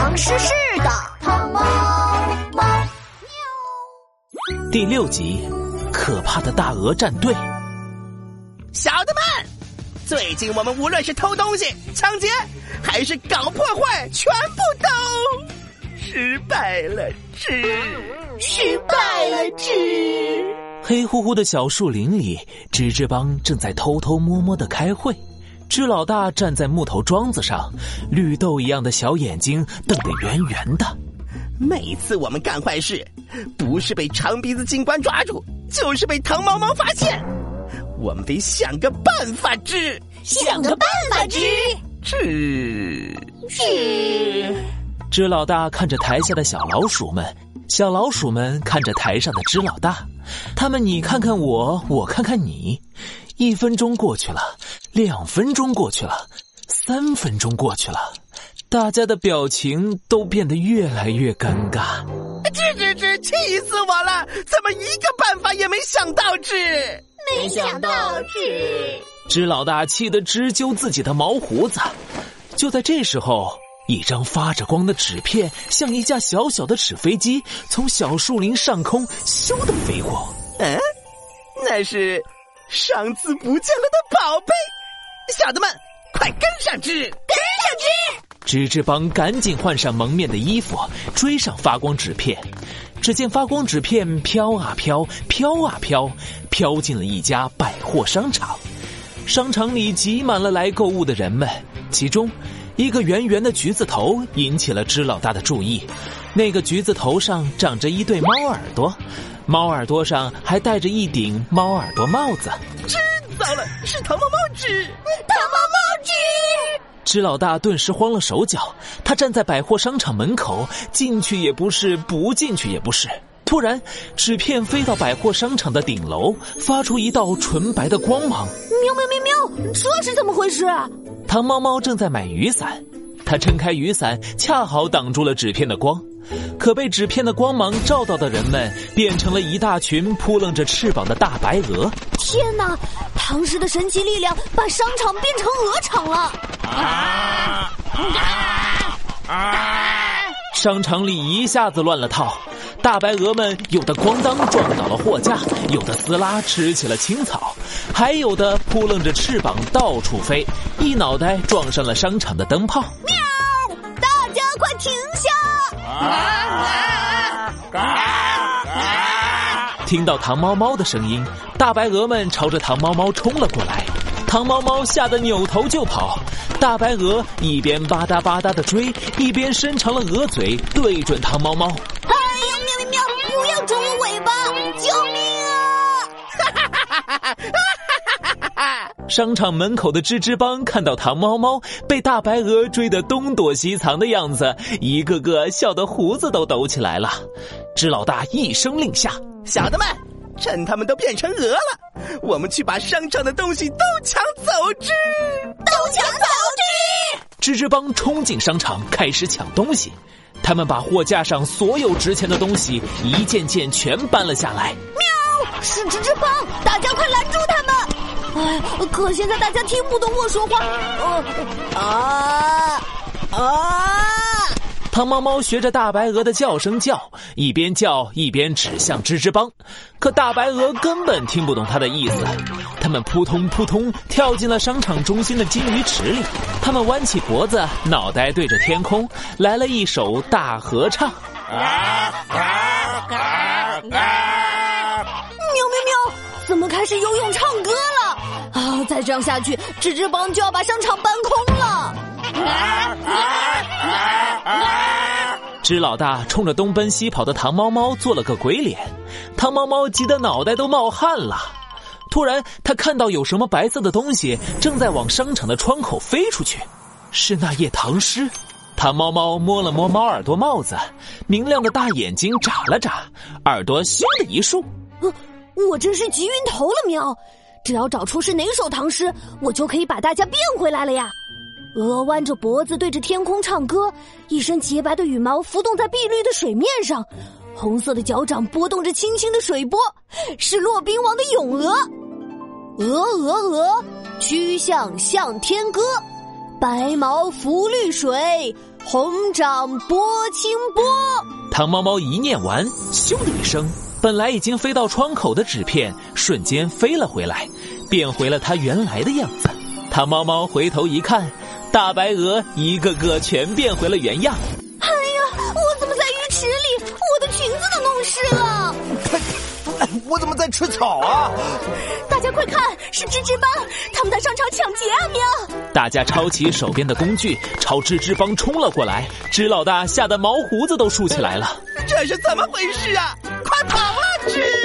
唐诗诗的汤猫猫喵。第六集，可怕的大鹅战队。小的们，最近我们无论是偷东西、抢劫，还是搞破坏，全部都失败了，之失败了，之。黑乎乎的小树林里，吱吱帮正在偷偷摸摸的开会。支老大站在木头桩子上，绿豆一样的小眼睛瞪得圆圆的。每次我们干坏事，不是被长鼻子警官抓住，就是被唐毛毛发现。我们得想个办法治，想个办法治，治治。支老大看着台下的小老鼠们，小老鼠们看着台上的支老大，他们你看看我，我看看你。一分钟过去了，两分钟过去了，三分钟过去了，大家的表情都变得越来越尴尬。吱吱吱！气死我了！怎么一个办法也没想到治？没想到治！支老大气得直揪自己的毛胡子。就在这时候，一张发着光的纸片像一架小小的纸飞机从小树林上空咻的飞过。嗯，那是。上次不见了的宝贝，小的们，快跟上之，跟上之！芝芝帮赶紧换上蒙面的衣服，追上发光纸片。只见发光纸片飘啊飘，飘啊飘，飘进了一家百货商场。商场里挤满了来购物的人们，其中一个圆圆的橘子头引起了支老大的注意。那个橘子头上长着一对猫耳朵。猫耳朵上还戴着一顶猫耳朵帽子，知糟了，是糖猫猫纸，糖猫猫纸！纸老大顿时慌了手脚，他站在百货商场门口，进去也不是，不进去也不是。突然，纸片飞到百货商场的顶楼，发出一道纯白的光芒。喵喵喵喵，这是怎么回事？糖猫猫正在买雨伞，它撑开雨伞，恰好挡住了纸片的光。可被纸片的光芒照到的人们，变成了一大群扑棱着翅膀的大白鹅。天哪！唐诗的神奇力量把商场变成鹅场了！啊啊啊！商场里一下子乱了套，大白鹅们有的咣当撞倒了货架，有的撕拉吃起了青草，还有的扑棱着翅膀到处飞，一脑袋撞上了商场的灯泡。喵！大家快停下！听到糖猫猫的声音，大白鹅们朝着糖猫猫冲了过来。糖猫猫吓得扭头就跑，大白鹅一边吧嗒吧嗒的追，一边伸长了鹅嘴对准糖猫猫。哎呀，喵喵喵！不要啄我尾巴！救命啊！哈哈哈哈哈哈！商场门口的吱吱帮看到糖猫猫被大白鹅追得东躲西藏的样子，一个个笑得胡子都抖起来了。知老大一声令下：“小的们，趁他们都变成鹅了，我们去把商场的东西都抢走之，都抢走之！”吱吱帮冲进商场，开始抢东西。他们把货架上所有值钱的东西一件件全搬了下来。喵！是吱吱帮，大家快拦住他们！哎，可现在大家听不懂我说话。啊啊！胖猫猫学着大白鹅的叫声叫，一边叫一边指向吱吱帮。可大白鹅根本听不懂它的意思，它们扑通扑通跳进了商场中心的金鱼池里。它们弯起脖子，脑袋对着天空，来了一首大合唱。怎再这样下去，吱吱帮就要把商场搬空了。支老大冲着东奔西跑的糖猫猫做了个鬼脸，糖猫猫急得脑袋都冒汗了。突然，他看到有什么白色的东西正在往商场的窗口飞出去，是那页唐诗。糖猫猫摸了摸猫耳朵帽子，明亮的大眼睛眨了眨，耳朵咻的一竖。我真是急晕头了，喵！只要找出是哪首唐诗，我就可以把大家变回来了呀。鹅弯着脖子对着天空唱歌，一身洁白的羽毛浮动在碧绿的水面上，红色的脚掌拨动着轻轻的水波，是骆宾王的《咏鹅》。鹅鹅鹅，曲项向天歌，白毛浮绿水，红掌拨清波。唐猫猫一念完，咻的一声，本来已经飞到窗口的纸片瞬间飞了回来，变回了它原来的样子。他猫猫回头一看，大白鹅一个个全变回了原样。哎呀，我怎么在浴池里？我的裙子都弄湿了。我怎么在吃草啊？大家快看，是吱吱帮，他们在商场抢劫啊！喵！大家抄起手边的工具，朝吱吱帮冲了过来。吱老大吓得毛胡子都竖起来了。这是怎么回事啊？Cheers!